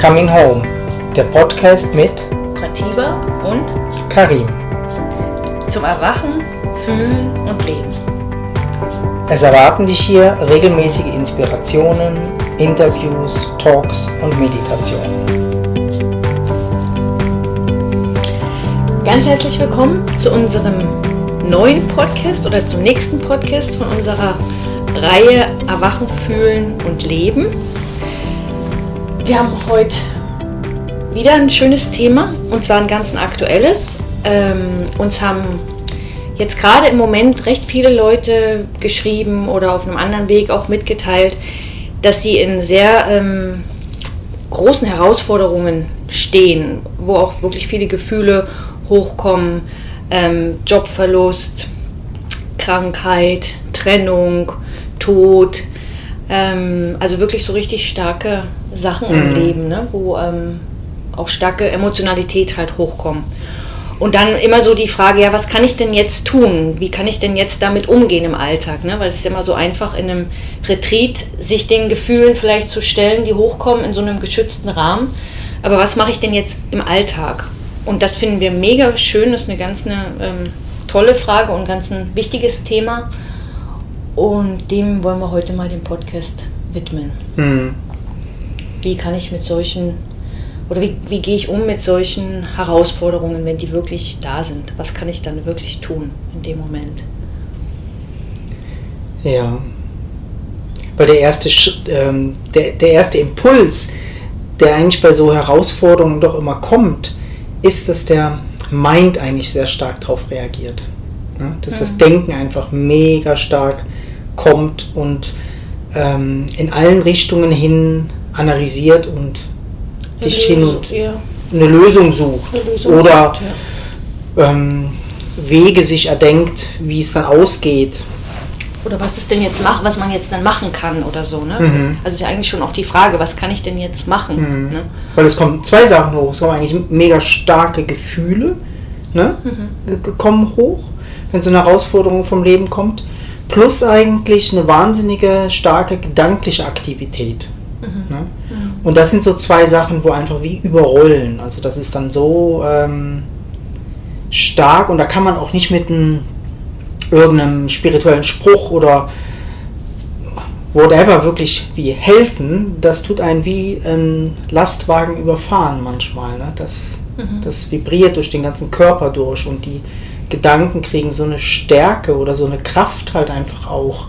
Coming Home, der Podcast mit Pratiba und Karim. zum Erwachen, Fühlen und Leben. Es erwarten dich hier regelmäßige Inspirationen, Interviews, Talks und Meditationen. Ganz herzlich willkommen zu unserem neuen Podcast oder zum nächsten Podcast von unserer Reihe Erwachen, Fühlen und Leben. Wir haben heute wieder ein schönes Thema und zwar ein ganz aktuelles. Ähm, uns haben jetzt gerade im Moment recht viele Leute geschrieben oder auf einem anderen Weg auch mitgeteilt, dass sie in sehr ähm, großen Herausforderungen stehen, wo auch wirklich viele Gefühle hochkommen, ähm, Jobverlust, Krankheit, Trennung, Tod, ähm, also wirklich so richtig starke Sachen im Mhm. Leben, ne? wo ähm, auch starke Emotionalität halt hochkommen. Und dann immer so die Frage, ja, was kann ich denn jetzt tun? Wie kann ich denn jetzt damit umgehen im Alltag? Ne? Weil es ist immer so einfach in einem Retreat, sich den Gefühlen vielleicht zu stellen, die hochkommen in so einem geschützten Rahmen. Aber was mache ich denn jetzt im Alltag? Und das finden wir mega schön, das ist eine ganz eine, ähm, tolle Frage und ganz ein wichtiges Thema. Und dem wollen wir heute mal den Podcast widmen. Hm. Wie kann ich mit solchen, oder wie, wie gehe ich um mit solchen Herausforderungen, wenn die wirklich da sind? Was kann ich dann wirklich tun in dem Moment? Ja. Weil der erste, ähm, der, der erste Impuls, der eigentlich bei so Herausforderungen doch immer kommt, ist, dass der Mind eigentlich sehr stark darauf reagiert. Ne? Dass das Mhm. Denken einfach mega stark kommt und ähm, in allen Richtungen hin analysiert und dich hin und ja, eine Lösung sucht. eine Lösung Oder sucht, ja. ähm, Wege sich erdenkt, wie es dann ausgeht. Oder was ist denn jetzt machen, was man jetzt dann machen kann oder so, ne? Mhm. Also ist ja eigentlich schon auch die Frage, was kann ich denn jetzt machen? Mhm. Ne? Weil es kommen zwei Sachen hoch. Es kommen eigentlich mega starke Gefühle, ne? Mhm. Kommen hoch, wenn so eine Herausforderung vom Leben kommt. Plus eigentlich eine wahnsinnige, starke gedankliche Aktivität. Ne? Und das sind so zwei Sachen, wo einfach wie überrollen. Also das ist dann so ähm, stark und da kann man auch nicht mit einem, irgendeinem spirituellen Spruch oder whatever wirklich wie helfen. Das tut einen wie ein Lastwagen überfahren manchmal. Ne? Das, Mhm. das vibriert durch den ganzen Körper durch und die Gedanken kriegen so eine Stärke oder so eine Kraft halt einfach auch.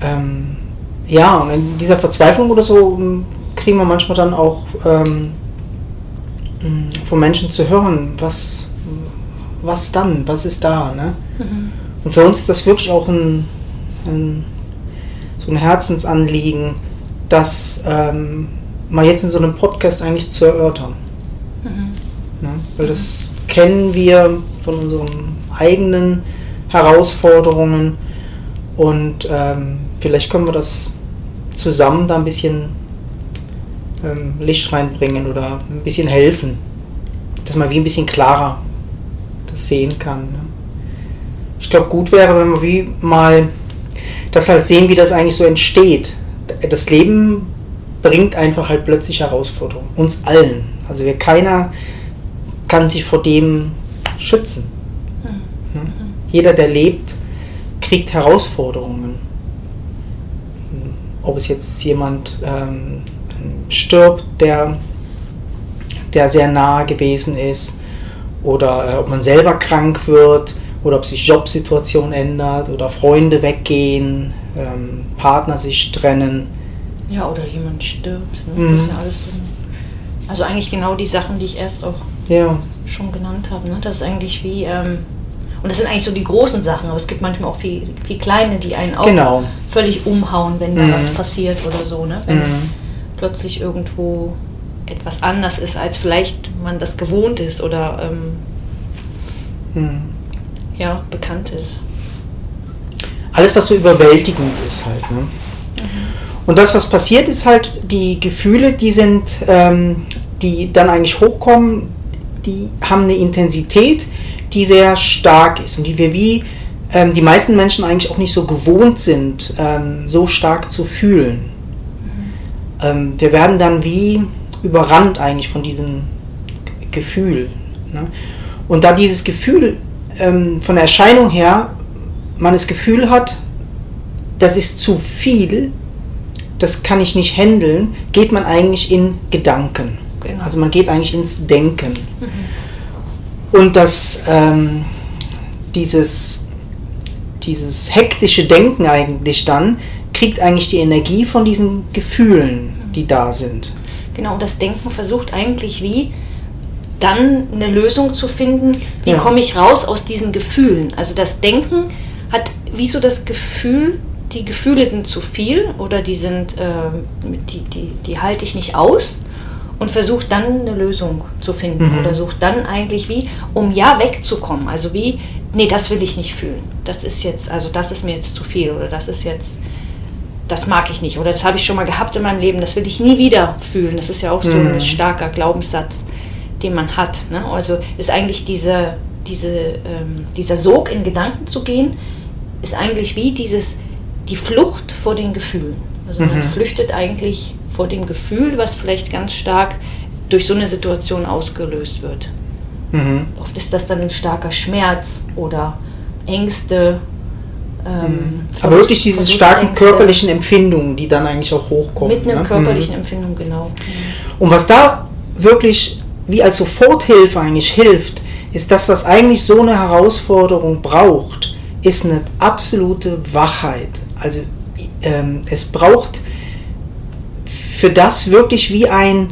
Ähm, ja, und in dieser Verzweiflung oder so ähm, kriegen wir manchmal dann auch ähm, von Menschen zu hören, was, was dann, was ist da. Ne? Mhm. Und für uns ist das wirklich auch ein, ein so ein Herzensanliegen, das ähm, mal jetzt in so einem Podcast eigentlich zu erörtern. Mhm. Ne? Weil das kennen wir von unseren eigenen Herausforderungen und ähm, vielleicht können wir das zusammen da ein bisschen ähm, Licht reinbringen oder ein bisschen helfen, dass man wie ein bisschen klarer das sehen kann. Ne? Ich glaube, gut wäre, wenn wir wie mal das halt sehen, wie das eigentlich so entsteht. Das Leben bringt einfach halt plötzlich Herausforderungen. Uns allen. Also wir keiner kann sich vor dem schützen. Mhm. Hm? Jeder, der lebt, kriegt Herausforderungen. Ob es jetzt jemand ähm, stirbt, der, der sehr nahe gewesen ist, oder äh, ob man selber krank wird, oder ob sich Jobsituation ändert, oder Freunde weggehen, ähm, Partner sich trennen. Ja, oder jemand stirbt. Ne? Mhm. Ja alles so. Also eigentlich genau die Sachen, die ich erst auch Ja, schon genannt habe. Ne? Das ist eigentlich wie, ähm, und das sind eigentlich so die großen Sachen, aber es gibt manchmal auch viel, viel kleine, die einen auch genau. völlig umhauen, wenn da Mhm. was passiert oder so. Ne? Wenn Mhm. plötzlich irgendwo etwas anders ist, als vielleicht man das gewohnt ist oder ähm, Hm. ja, bekannt ist. alles, was so überwältigend ist halt. Ne? Und das, was passiert, ist halt, die Gefühle, die sind, ähm, die dann eigentlich hochkommen, die haben eine Intensität, die sehr stark ist und die wir wie ähm, die meisten Menschen eigentlich auch nicht so gewohnt sind, ähm, so stark zu fühlen. Ähm, wir werden dann wie überrannt eigentlich von diesem Gefühl. Ne? Und da dieses Gefühl ähm, von der Erscheinung her, man das Gefühl hat, das ist zu viel, das kann ich nicht handeln, geht man eigentlich in Gedanken. Genau. Also man geht eigentlich ins Denken. Mhm. Und das, ähm, dieses, dieses hektische Denken eigentlich dann, kriegt eigentlich die Energie von diesen Gefühlen, die da sind. Genau, und das Denken versucht eigentlich wie dann eine Lösung zu finden, wie ja. komme ich raus aus diesen Gefühlen. Also das Denken hat wie so das Gefühl, die Gefühle sind zu viel oder die sind, äh, die, die, die halte ich nicht aus und versucht dann eine Lösung zu finden mhm. oder sucht dann eigentlich wie, um ja wegzukommen. Also wie, nee, das will ich nicht fühlen. Das ist jetzt, also das ist mir jetzt zu viel oder das ist jetzt, das mag ich nicht oder das habe ich schon mal gehabt in meinem Leben, das will ich nie wieder fühlen. Das ist ja auch so mhm. ein starker Glaubenssatz, den man hat. Ne? Also ist eigentlich diese, diese, ähm, dieser Sog in Gedanken zu gehen, ist eigentlich wie dieses, die Flucht vor den Gefühlen. Also man mhm. flüchtet eigentlich vor dem Gefühl, was vielleicht ganz stark durch so eine Situation ausgelöst wird. Mhm. Oft ist das dann ein starker Schmerz oder Ängste. Ähm, mhm. Aber wirklich diese starken körperlichen Empfindungen, die dann eigentlich auch hochkommen. Mit einer ne? körperlichen mhm. Empfindung, genau. Und was da wirklich wie als Soforthilfe eigentlich hilft, ist das, was eigentlich so eine Herausforderung braucht, ist eine absolute Wachheit. Also ähm, es braucht für das wirklich wie ein,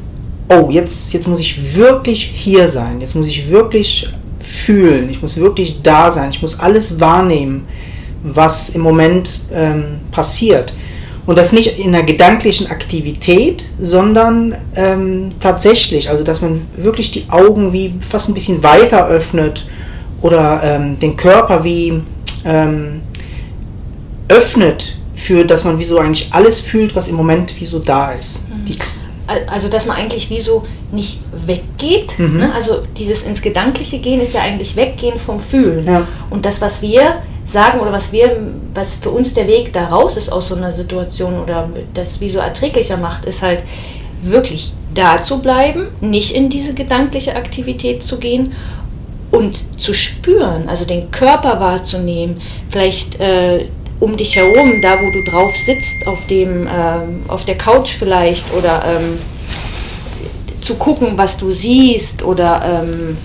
oh, jetzt, jetzt muss ich wirklich hier sein, jetzt muss ich wirklich fühlen, ich muss wirklich da sein, ich muss alles wahrnehmen, was im Moment ähm, passiert. Und das nicht in einer gedanklichen Aktivität, sondern ähm, tatsächlich, also dass man wirklich die Augen wie fast ein bisschen weiter öffnet oder ähm, den Körper wie ähm, öffnet für, dass man wie so eigentlich alles fühlt, was im Moment wie so da ist. Mhm. Die also dass man eigentlich wie so nicht weggeht. Mhm. Ne? Also dieses ins Gedankliche gehen ist ja eigentlich weggehen vom Fühlen. Ja. Und das, was wir sagen oder was wir, was für uns der Weg da raus ist aus so einer Situation oder das wie so erträglicher macht, ist halt wirklich da zu bleiben, nicht in diese gedankliche Aktivität zu gehen und zu spüren, also den Körper wahrzunehmen, vielleicht äh, um dich herum, da wo du drauf sitzt, auf, dem, ähm, auf der Couch vielleicht oder ähm, zu gucken, was du siehst oder ähm,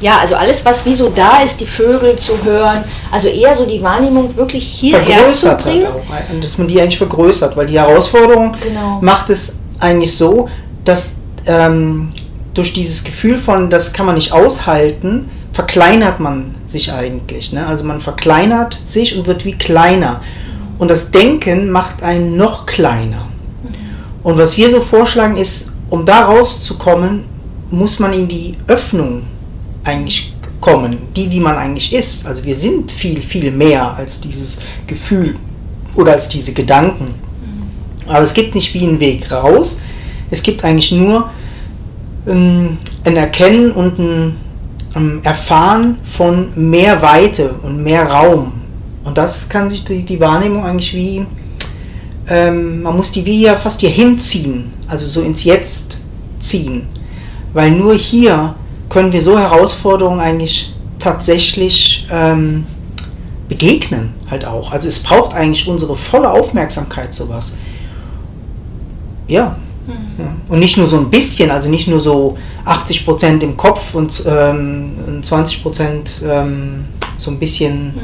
ja, also alles, was wie so da ist, die Vögel zu hören, also eher so die Wahrnehmung wirklich hierher zu bringen. Halt auch, dass man die eigentlich vergrößert, weil die Herausforderung genau. macht es eigentlich so, dass ähm, durch dieses Gefühl von, das kann man nicht aushalten, verkleinert man sich eigentlich. Ne? Also man verkleinert sich und wird wie kleiner. Und das Denken macht einen noch kleiner. Und was wir so vorschlagen ist, um da rauszukommen, muss man in die Öffnung eigentlich kommen, die, die man eigentlich ist. Also wir sind viel, viel mehr als dieses Gefühl oder als diese Gedanken. Aber es gibt nicht wie einen Weg raus. Es gibt eigentlich nur ähm, ein Erkennen und ein ähm, Erfahren von mehr Weite und mehr Raum. Und das kann sich die, die Wahrnehmung eigentlich wie, ähm, man muss die wie ja fast hier hinziehen, also so ins Jetzt ziehen. Weil nur hier können wir so Herausforderungen eigentlich tatsächlich ähm, begegnen halt auch. Also es braucht eigentlich unsere volle Aufmerksamkeit sowas. Ja, ja. Und nicht nur so ein bisschen, also nicht nur so 80 Prozent im Kopf und ähm, 20 Prozent ähm, so ein bisschen.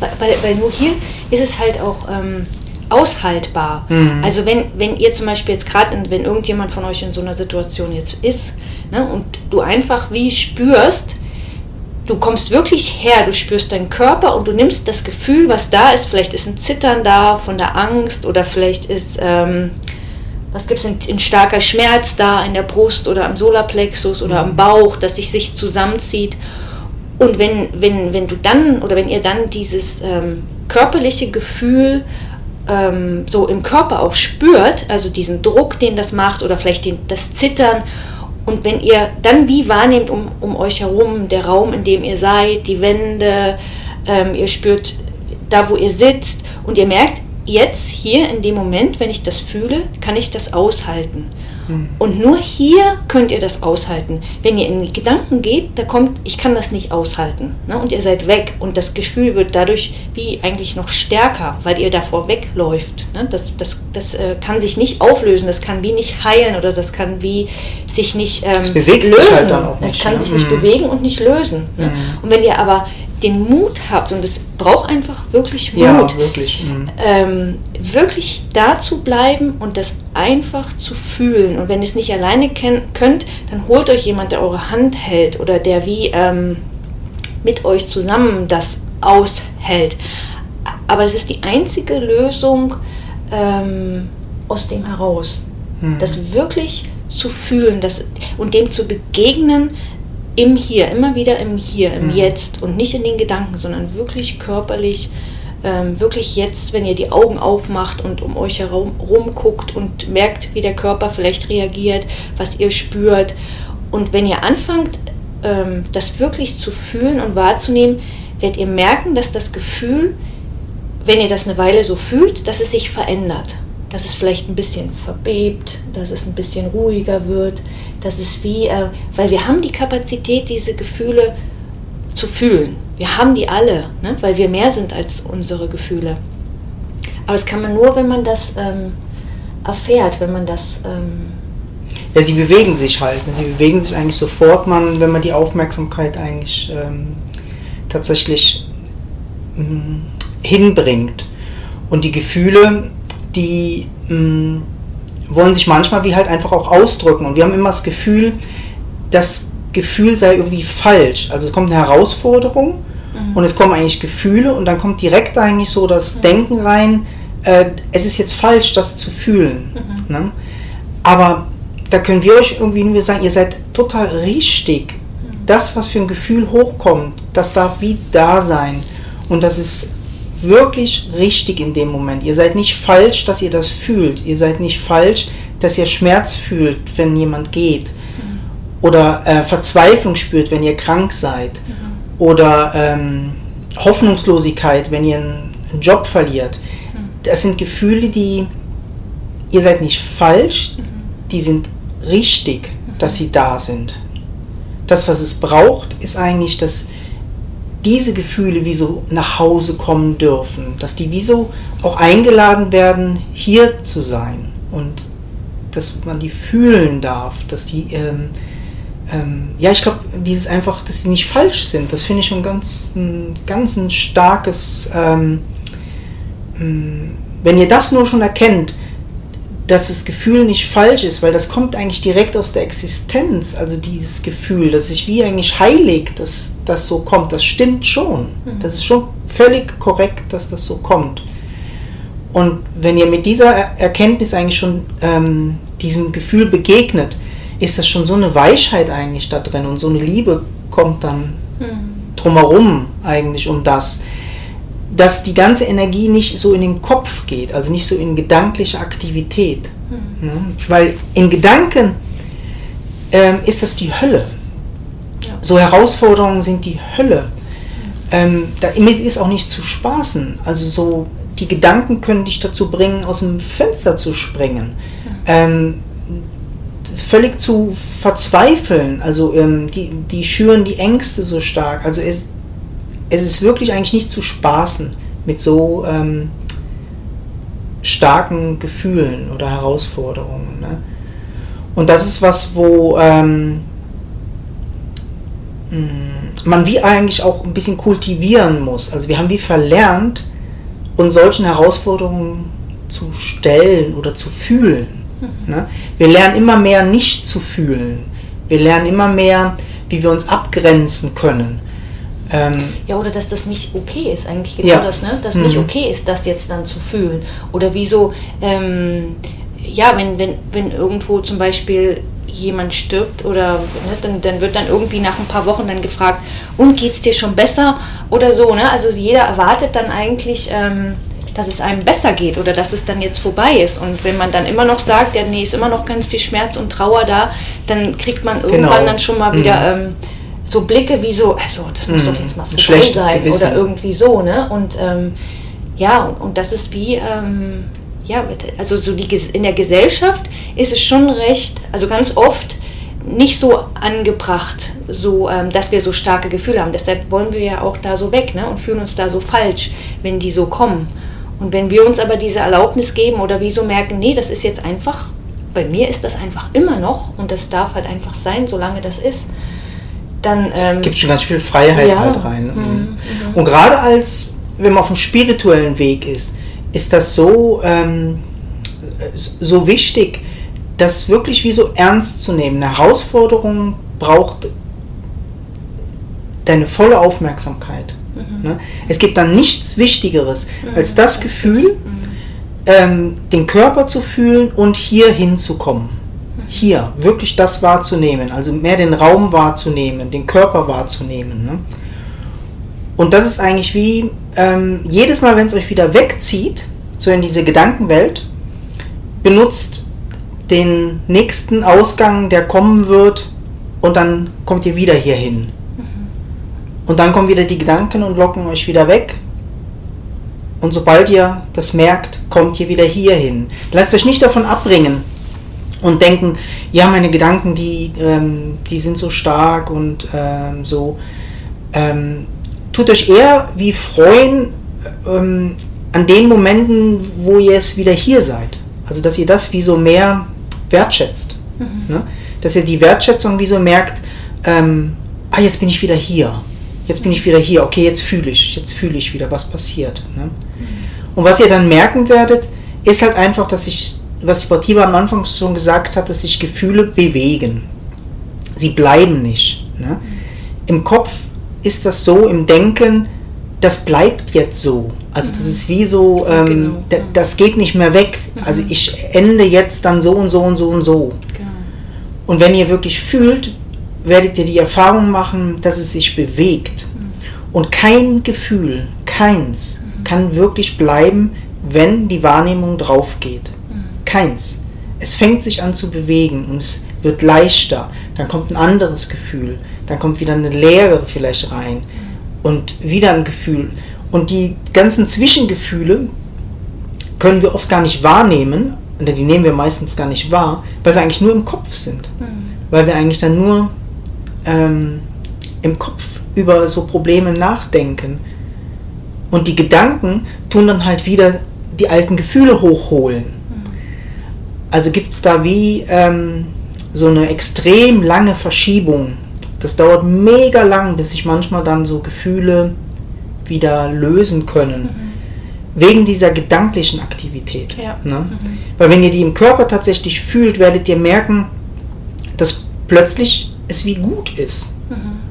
Weil, weil, weil, nur hier ist es halt auch ähm, aushaltbar. Mhm. Also wenn, wenn ihr zum Beispiel jetzt gerade, wenn irgendjemand von euch in so einer Situation jetzt ist ne, und du einfach wie spürst, du kommst wirklich her, du spürst deinen Körper und du nimmst das Gefühl, was da ist, vielleicht ist ein Zittern da von der Angst oder vielleicht ist ähm, was gibt es in, starker Schmerz da in der Brust oder am Solarplexus oder am Bauch, dass sich sich zusammenzieht. Und wenn, wenn, wenn du dann oder wenn ihr dann dieses ähm, körperliche Gefühl ähm, so im Körper auch spürt, also diesen Druck, den das macht oder vielleicht den, das Zittern, und wenn ihr dann wie wahrnehmt um, um euch herum, der Raum, in dem ihr seid, die Wände, ähm, ihr spürt da, wo ihr sitzt und ihr merkt, jetzt hier in dem Moment, wenn ich das fühle, kann ich das aushalten. Mhm. Und nur hier könnt ihr das aushalten. Wenn ihr in die Gedanken geht, da kommt, ich kann das nicht aushalten. Ne? Und ihr seid weg. Und das Gefühl wird dadurch wie eigentlich noch stärker, weil ihr davor wegläuft. Ne? Das, das, das äh, kann sich nicht auflösen, das kann wie nicht heilen oder das kann wie sich nicht ähm, Es bewegt sich lösen. halt auch es nicht, kann ne? sich nicht Mhm. bewegen und nicht lösen. Ne? Mhm. Und wenn ihr aber den Mut habt, und es braucht einfach wirklich Mut, Ja, wirklich. Mhm. ähm, wirklich da zu bleiben und das einfach zu fühlen. Und wenn ihr es nicht alleine könnt, dann holt euch jemand, der eure Hand hält oder der wie ähm, mit euch zusammen das aushält. Aber das ist die einzige Lösung ähm, aus dem heraus. Mhm. Das wirklich zu fühlen das, und dem zu begegnen im Hier, immer wieder im Hier, im Mhm. Jetzt und nicht in den Gedanken, sondern wirklich körperlich, ähm, wirklich jetzt, wenn ihr die Augen aufmacht und um euch herum rumguckt und merkt, wie der Körper vielleicht reagiert, was ihr spürt. Und wenn ihr anfangt, ähm, das wirklich zu fühlen und wahrzunehmen, werdet ihr merken, dass das Gefühl, wenn ihr das eine Weile so fühlt, dass es sich verändert. Dass es vielleicht ein bisschen verbebt, dass es ein bisschen ruhiger wird, dass es wie, äh, weil wir haben die Kapazität, diese Gefühle zu fühlen. Wir haben die alle, ne? weil wir mehr sind als unsere Gefühle. Aber das kann man nur, wenn man das ähm, erfährt, wenn man das... Ähm, Ja, sie bewegen sich halt. ne? Sie bewegen sich eigentlich sofort, man, wenn man die Aufmerksamkeit eigentlich ähm, tatsächlich mh, hinbringt. Und die Gefühle, die mh, wollen sich manchmal wie halt einfach auch ausdrücken. Und wir haben immer das Gefühl, das Gefühl sei irgendwie falsch. Also es kommt eine Herausforderung und es kommen eigentlich Gefühle und dann kommt direkt eigentlich so das Denken rein, äh, es ist jetzt falsch, das zu fühlen. Ne? Aber da können wir euch irgendwie nur sagen, ihr seid total richtig. Das, was für ein Gefühl hochkommt, das darf wie da sein. Und das ist wirklich richtig in dem Moment. Ihr seid nicht falsch, dass ihr das fühlt. Ihr seid nicht falsch, dass ihr Schmerz fühlt, wenn jemand geht. Oder äh, Verzweiflung spürt, wenn ihr krank seid. Oder ähm, Hoffnungslosigkeit, wenn ihr einen, einen Job verliert. Das sind Gefühle, die ihr seid nicht falsch, die sind richtig, dass sie da sind. Das, was es braucht, ist eigentlich, dass diese Gefühle wie so nach Hause kommen dürfen, dass die wie so auch eingeladen werden, hier zu sein und dass man die fühlen darf, dass die, ähm, ähm, ja, ich glaube, dieses einfach, dass die nicht falsch sind, das finde ich schon ganz, ein, ganz ein starkes, ähm, mh, wenn ihr das nur schon erkennt, dass das Gefühl nicht falsch ist, weil das kommt eigentlich direkt aus der Existenz, also dieses Gefühl, dass sich wie eigentlich heilig, dass das so kommt, das stimmt schon. Das ist schon völlig korrekt, dass das so kommt. Und wenn ihr mit dieser Er- Erkenntnis eigentlich schon ähm, diesem Gefühl begegnet, ist das schon so eine Weichheit eigentlich da drin und so eine Liebe kommt dann drumherum eigentlich um das, dass die ganze Energie nicht so in den Kopf geht, also nicht so in gedankliche Aktivität. Ne? Weil in Gedanken ähm, ist das die Hölle. Ja. So Herausforderungen sind die Hölle. Ähm, damit ist auch nicht zu spaßen. Also so, die Gedanken können dich dazu bringen, aus dem Fenster zu springen. Ähm, völlig zu verzweifeln. Also ähm, die, die schüren die Ängste so stark. Also es, es ist wirklich eigentlich nicht zu spaßen mit so ähm, starken Gefühlen oder Herausforderungen. Ne? Und das ist was, wo ähm, mh, man wie eigentlich auch ein bisschen kultivieren muss. Also wir haben wie verlernt, uns solchen Herausforderungen zu stellen oder zu fühlen. Ne? Wir lernen immer mehr nicht zu fühlen. Wir lernen immer mehr, wie wir uns abgrenzen können. Ähm, Ja, oder dass das nicht okay ist, eigentlich genau Ja. das, ne? Dass Mhm. nicht okay ist, das jetzt dann zu fühlen. Oder wieso, ähm, ja, wenn, wenn, wenn irgendwo zum Beispiel jemand stirbt oder ne, dann, dann wird dann irgendwie nach ein paar Wochen dann gefragt, und geht's dir schon besser oder so, ne? Also jeder erwartet dann eigentlich, ähm, dass es einem besser geht oder dass es dann jetzt vorbei ist. Und wenn man dann immer noch sagt, ja, nee, ist immer noch ganz viel Schmerz und Trauer da, dann kriegt man irgendwann Genau. dann schon mal Mhm. wieder ähm, so Blicke wie so, also das muss Mhm. doch jetzt mal vorbei sein Gewissen. oder irgendwie so, ne? Und ähm, ja, und, und das ist wie, ähm, ja, also so die, in der Gesellschaft ist es schon recht, also ganz oft nicht so angebracht, so, ähm, dass wir so starke Gefühle haben. Deshalb wollen wir ja auch da so weg ne, und fühlen uns da so falsch, wenn die so kommen. Und wenn wir uns aber diese Erlaubnis geben oder wie so merken, nee, das ist jetzt einfach, bei mir ist das einfach immer noch und das darf halt einfach sein, solange das ist, dann... Ähm, Gibt schon ganz viel Freiheit ja. halt rein. Mhm. mhm. Und gerade als, wenn man auf dem spirituellen Weg ist, ist das so, ähm, so wichtig, das wirklich wie so ernst zu nehmen. Eine Herausforderung braucht deine volle Aufmerksamkeit. Mhm. Ne? Es gibt dann nichts Wichtigeres mhm. als das Gefühl, mhm. ähm, den Körper zu fühlen und hier hinzukommen. Mhm. Hier, wirklich das wahrzunehmen, also mehr den Raum wahrzunehmen, den Körper wahrzunehmen. Ne? Und das ist eigentlich wie ähm, jedes Mal, wenn es euch wieder wegzieht, so in diese Gedankenwelt, benutzt den nächsten Ausgang, der kommen wird, und dann kommt ihr wieder hier hin. Und dann kommen wieder die Gedanken und locken euch wieder weg. Und sobald ihr das merkt, kommt ihr wieder hier hin. Lasst euch nicht davon abbringen und denken, ja, meine Gedanken, die, ähm, die sind so stark und ähm, so. Ähm, tut euch eher wie freuen ähm, an den Momenten, wo ihr es wieder hier seid. Also, dass ihr das wie so mehr wertschätzt. Mhm. Ne? Dass ihr die Wertschätzung wie so merkt, ähm, ah, jetzt bin ich wieder hier jetzt bin ich wieder hier, okay, jetzt fühle ich, jetzt fühle ich wieder, was passiert. Ne? Und was ihr dann merken werdet, ist halt einfach, dass sich, was die Portiva am Anfang schon gesagt hat, dass sich Gefühle bewegen. Sie bleiben nicht. Ne? Im Kopf ist das so, im Denken, das bleibt jetzt so. Also das ist wie so, ähm, genau. das geht nicht mehr weg. Also mhm. ich ende jetzt dann so und so und so und so. Genau. Und wenn ihr wirklich fühlt, werdet ihr die Erfahrung machen, dass es sich bewegt. Und kein Gefühl, keins, kann wirklich bleiben, wenn die Wahrnehmung drauf geht. Keins. Es fängt sich an zu bewegen und es wird leichter. Dann kommt ein anderes Gefühl. Dann kommt wieder eine Leere vielleicht rein. Und wieder ein Gefühl. Und die ganzen Zwischengefühle können wir oft gar nicht wahrnehmen, oder die nehmen wir meistens gar nicht wahr, weil wir eigentlich nur im Kopf sind. Mhm. Weil wir eigentlich dann nur ähm, im Kopf über so Probleme nachdenken. Und die Gedanken tun dann halt wieder die alten Gefühle hochholen. Also gibt es da wie ähm, so eine extrem lange Verschiebung. Das dauert mega lang, bis sich manchmal dann so Gefühle wieder lösen können. Mhm. Wegen dieser gedanklichen Aktivität. Ja. Ne? Mhm. Weil wenn ihr die im Körper tatsächlich fühlt, werdet ihr merken, dass plötzlich es wie gut ist. Mhm.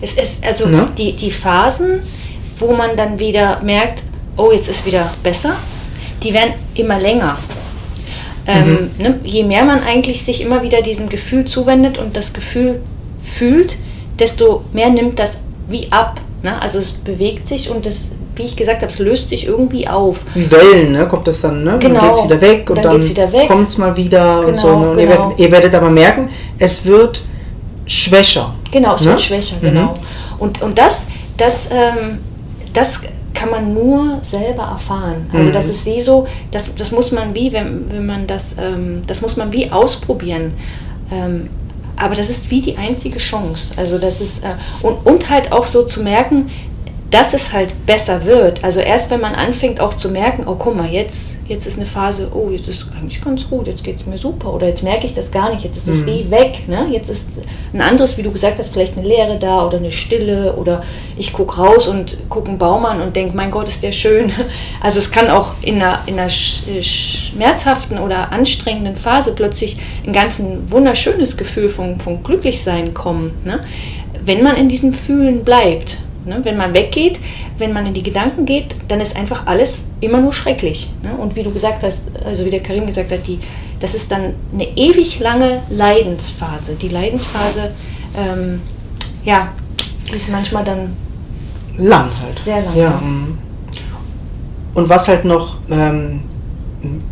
Es ist also ne? die, die Phasen, wo man dann wieder merkt, oh, jetzt ist wieder besser, die werden immer länger. Ähm, mhm. ne, je mehr man eigentlich sich immer wieder diesem Gefühl zuwendet und das Gefühl fühlt, desto mehr nimmt das wie ab. Ne? Also es bewegt sich und das wie ich gesagt habe, es löst sich irgendwie auf. Wie Wellen, ne? Kommt das dann, ne? Genau. Dann geht es wieder weg und dann, dann kommt es mal wieder genau, und so. Ne? Und genau. ihr, werdet, ihr, werdet, aber merken, es wird schwächer. Genau, es ne? wird schwächer, genau. Mhm. Und, und das, das, ähm, das kann man nur selber erfahren. Also mhm. das ist wie so, das, das muss man wie, wenn, wenn man das, ähm, das muss man wie ausprobieren. Ähm, aber das ist wie die einzige Chance. Also das ist äh, und, und halt auch so zu merken, dass es halt besser wird. Also erst wenn man anfängt auch zu merken, oh guck mal, jetzt, jetzt ist eine Phase, oh, jetzt ist eigentlich ganz gut, jetzt geht es mir super oder jetzt merke ich das gar nicht, jetzt ist es mhm. wie weg. Ne? Jetzt ist ein anderes, wie du gesagt hast, vielleicht eine Leere da oder eine Stille oder ich gucke raus und gucke einen Baum an und denke, mein Gott, ist der schön. Also es kann auch in einer, in einer schmerzhaften oder anstrengenden Phase plötzlich ein ganz ein wunderschönes Gefühl von, von Glücklichsein kommen. Ne? Wenn man in diesem Fühlen bleibt. Ne? Wenn man weggeht, wenn man in die Gedanken geht, dann ist einfach alles immer nur schrecklich. Ne? Und wie du gesagt hast, also wie der Karim gesagt hat, die, das ist dann eine ewig lange Leidensphase. Die Leidensphase, ähm, ja, die ist manchmal dann lang halt. Sehr lang. Ja. Mhm. Und was halt noch ähm,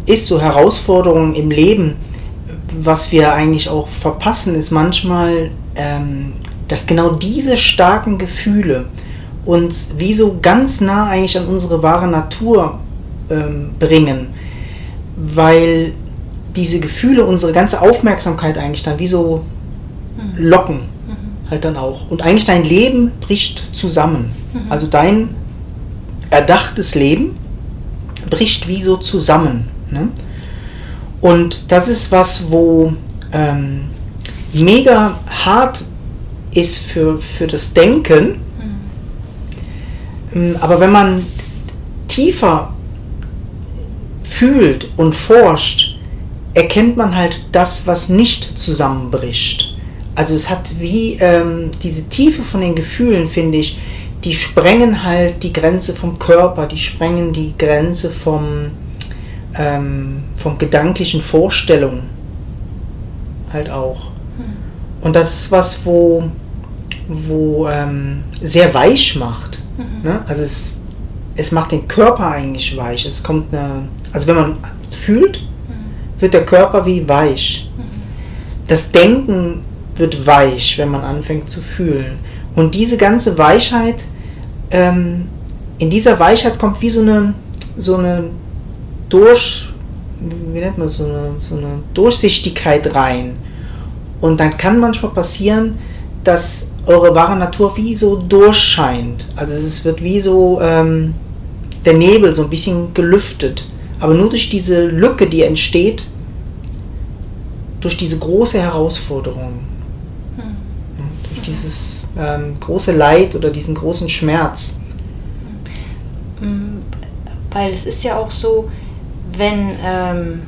ist, so Herausforderungen im Leben, was wir eigentlich auch verpassen, ist manchmal, ähm, dass genau diese starken Gefühle uns wie so ganz nah eigentlich an unsere wahre Natur ähm, bringen, weil diese Gefühle unsere ganze Aufmerksamkeit eigentlich dann wie so mhm. locken mhm. halt dann auch. Und eigentlich dein Leben bricht zusammen. Mhm. Also dein erdachtes Leben bricht wie so zusammen. Ne? Und das ist was, wo ähm, mega hart ist für, für das Denken. Mhm. Aber wenn man tiefer fühlt und forscht, erkennt man halt das, was nicht zusammenbricht. Also es hat wie ähm, diese Tiefe von den Gefühlen, finde ich, die sprengen halt die Grenze vom Körper, die sprengen die Grenze vom, ähm, vom gedanklichen Vorstellung halt auch. Hm. Und das ist was, wo, wo ähm, sehr weich macht. Mhm. Ne? Also es, es macht den Körper eigentlich weich. Es kommt eine, also wenn man fühlt, mhm. wird der Körper wie weich. Mhm. Das Denken wird weich, wenn man anfängt zu fühlen. Und diese ganze Weichheit ähm, in dieser Weichheit kommt wie so eine, so eine durch, wie nennt man so eine, so eine Durchsichtigkeit rein. Und dann kann manchmal passieren, dass eure wahre Natur wie so durchscheint. Also es wird wie so ähm, der Nebel so ein bisschen gelüftet. Aber nur durch diese Lücke, die entsteht, durch diese große Herausforderung, hm. durch dieses ähm, große Leid oder diesen großen Schmerz. Mm, weil es ist ja auch so, wenn ähm,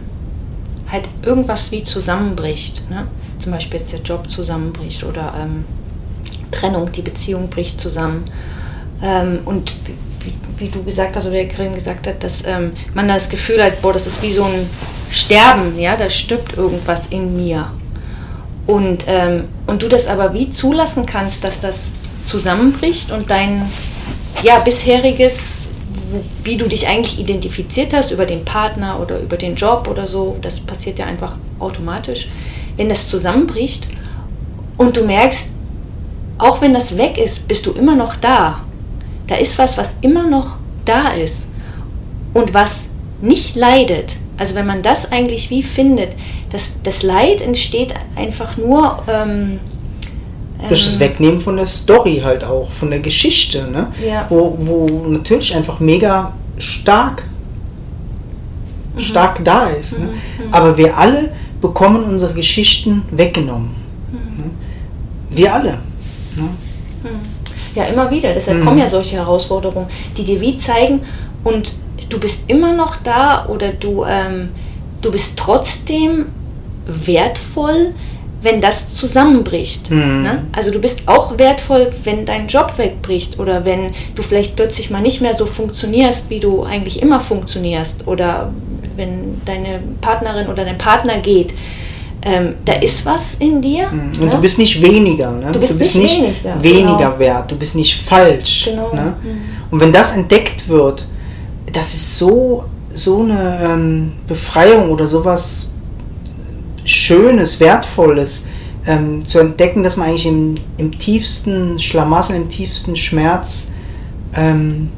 halt irgendwas wie zusammenbricht, ne? zum Beispiel jetzt der Job zusammenbricht oder ähm, Trennung, die Beziehung bricht zusammen. Ähm, und wie, wie, du gesagt hast oder der Karin gesagt hat, dass ähm, man das Gefühl hat, boah, das ist wie so ein Sterben, ja, da stirbt irgendwas in mir. Und, ähm, und du das aber wie zulassen kannst, dass das zusammenbricht und dein ja, bisheriges, wie du dich eigentlich identifiziert hast über den Partner oder über den Job oder so, das passiert ja einfach automatisch, wenn das zusammenbricht und du merkst, auch wenn das weg ist, bist du immer noch da. Da ist was, was immer noch da ist und was nicht leidet. Also wenn man das eigentlich wie findet, das, das Leid entsteht einfach nur... Ähm, durch das ähm, Wegnehmen von der Story halt auch, von der Geschichte, ne? Ja. Wo, wo natürlich einfach mega stark, mhm. stark da ist. Ne? Mhm. mhm. Aber wir alle bekommen unsere Geschichten weggenommen. Mhm. Ne? Wir alle. Ne? Mhm. Ja, immer wieder. Deshalb kommen ja solche Herausforderungen, die dir wie zeigen und du bist immer noch da oder du, ähm, du bist trotzdem wertvoll, wenn das zusammenbricht. Mhm. Ne? Also du bist auch wertvoll, wenn dein Job wegbricht oder wenn du vielleicht plötzlich mal nicht mehr so funktionierst, wie du eigentlich immer funktionierst oder wenn deine Partnerin oder dein Partner geht. Ähm, da ist was in dir. Mhm. Und ne? du bist nicht weniger. Ne? Du bist, du bist nicht, nicht weniger, weniger genau. wert. Du bist nicht falsch. Genau. Ne? Mhm. Und wenn das entdeckt wird, das ist so, so eine ähm, Befreiung oder sowas Schönes, Wertvolles ähm, zu entdecken, dass man eigentlich im, im tiefsten Schlamassel, im tiefsten Schmerz ähm,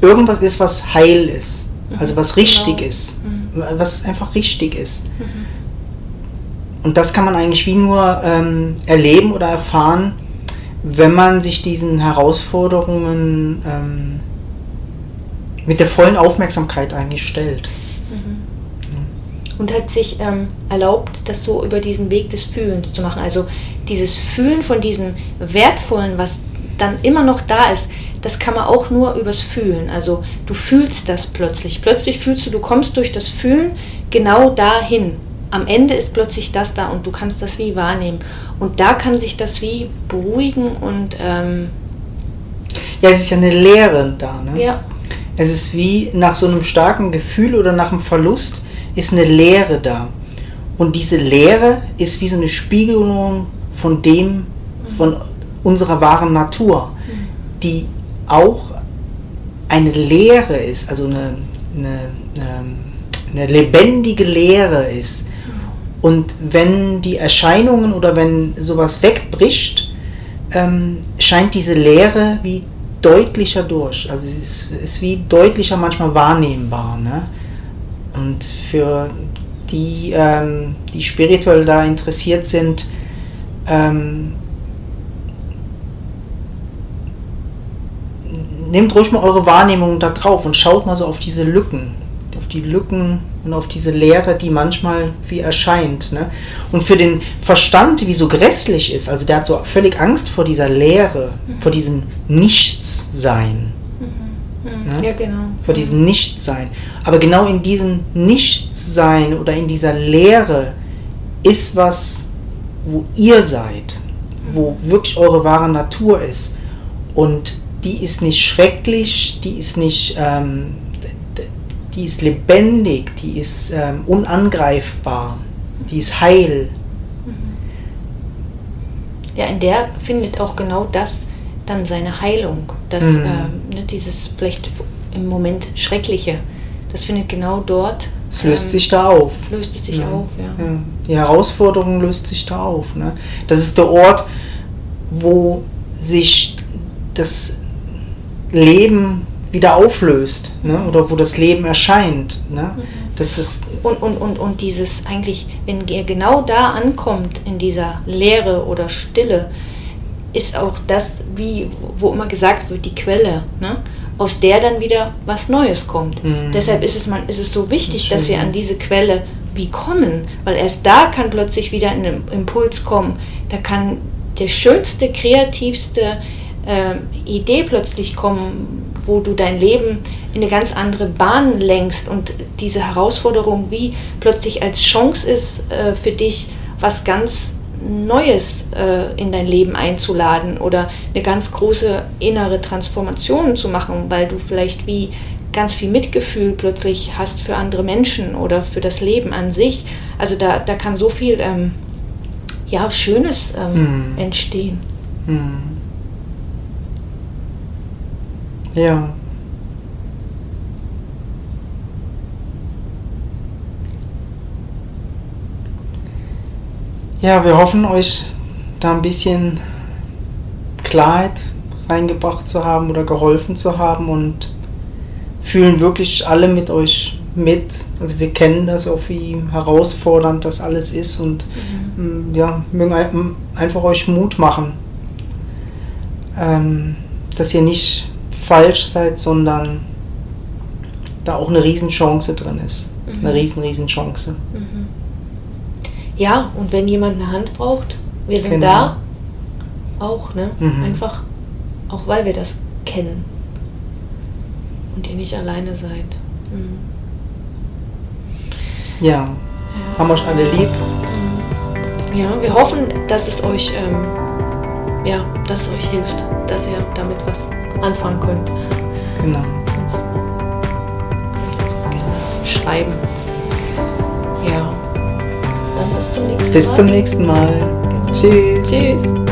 irgendwas ist, was heil ist. Also was richtig genau. ist. Mhm. Was einfach richtig ist. Mhm. Und das kann man eigentlich wie nur ähm, erleben oder erfahren, wenn man sich diesen Herausforderungen ähm, mit der vollen Aufmerksamkeit eigentlich stellt. Mhm. Und hat sich ähm, erlaubt, das so über diesen Weg des Fühlens zu machen. Also dieses Fühlen von diesem Wertvollen, was dann immer noch da ist, das kann man auch nur übers Fühlen. Also du fühlst das plötzlich. Plötzlich fühlst du, du kommst durch das Fühlen genau dahin. Am Ende ist plötzlich das da und du kannst das wie wahrnehmen. Und da kann sich das wie beruhigen und... Ähm, ja, es ist ja eine Lehre da. Ne? Ja. Es ist wie nach so einem starken Gefühl oder nach einem Verlust ist eine Leere da. Und diese Leere ist wie so eine Spiegelung von dem, von unserer wahren Natur, die auch eine Leere ist, also eine, eine, eine lebendige Leere ist. Und wenn die Erscheinungen oder wenn sowas wegbricht, ähm, scheint diese Leere wie deutlicher durch. Also es ist, ist wie deutlicher manchmal wahrnehmbar. Ne? Und für die, ähm, die spirituell da interessiert sind, ähm, nehmt ruhig mal eure Wahrnehmung da drauf und schaut mal so auf diese Lücken, auf die Lücken und auf diese Leere, die manchmal wie erscheint. Ne? Und für den Verstand, wie so grässlich ist, also der hat so völlig Angst vor dieser Leere, mhm. vor diesem Nichtssein. Mhm. Mhm. Ja, genau. Vor diesem Nichtsein. Aber genau in diesem Nichtsein oder in dieser Leere ist was, wo ihr seid, wo mhm. wirklich eure wahre Natur ist. Und die ist nicht schrecklich, die ist nicht, ähm, die ist lebendig, die ist ähm, unangreifbar, die ist heil. Ja, in der findet auch genau das dann seine Heilung, das, mhm. ähm, ne, dieses vielleicht im Moment Schreckliche, das findet genau dort. Es löst ähm, sich da auf. Löst es sich ja. auf, ja. ja. Die Herausforderung löst sich da auf. Ne? Das ist der Ort, wo sich das Leben wieder auflöst ne? oder wo das Leben erscheint. Ne? Mhm. Das, das und, und, und, und dieses eigentlich, wenn ihr genau da ankommt, in dieser Leere oder Stille, ist auch das, wie, wo immer gesagt wird, die Quelle, ne? aus der dann wieder was Neues kommt. Mhm. Deshalb ist es, man, ist es so wichtig, das dass wir an diese Quelle wie kommen, weil erst da kann plötzlich wieder ein Impuls kommen. Da kann der schönste, kreativste, äh, Idee plötzlich kommen, wo du dein Leben in eine ganz andere Bahn lenkst und diese Herausforderung wie plötzlich als Chance ist äh, für dich, was ganz Neues äh, in dein Leben einzuladen oder eine ganz große innere Transformation zu machen, weil du vielleicht wie ganz viel Mitgefühl plötzlich hast für andere Menschen oder für das Leben an sich. Also da, da kann so viel ähm, ja, Schönes ähm, hm. entstehen. Hm. Ja. Ja, wir hoffen euch da ein bisschen Klarheit reingebracht zu haben oder geholfen zu haben und fühlen wirklich alle mit euch mit. Also wir kennen das auch, wie herausfordernd das alles ist und mhm. ja, mögen einfach euch Mut machen, ähm, dass ihr nicht falsch seid, sondern da auch eine Riesenchance drin ist. Mhm. Eine riesen, riesen Chance. Mhm. Ja, und wenn jemand eine Hand braucht, wir sind genau. da auch, ne? Mhm. Einfach, auch weil wir das kennen und ihr nicht alleine seid. Mhm. Ja. ja. haben euch alle lieb. Mhm. Ja, wir hoffen, dass es euch, ähm, ja, dass es euch hilft, dass ihr damit was anfangen könnt. Genau. Schreiben. Ja. Dann bis zum nächsten Mal. Bis zum nächsten Mal. Genau. Tschüss. Tschüss.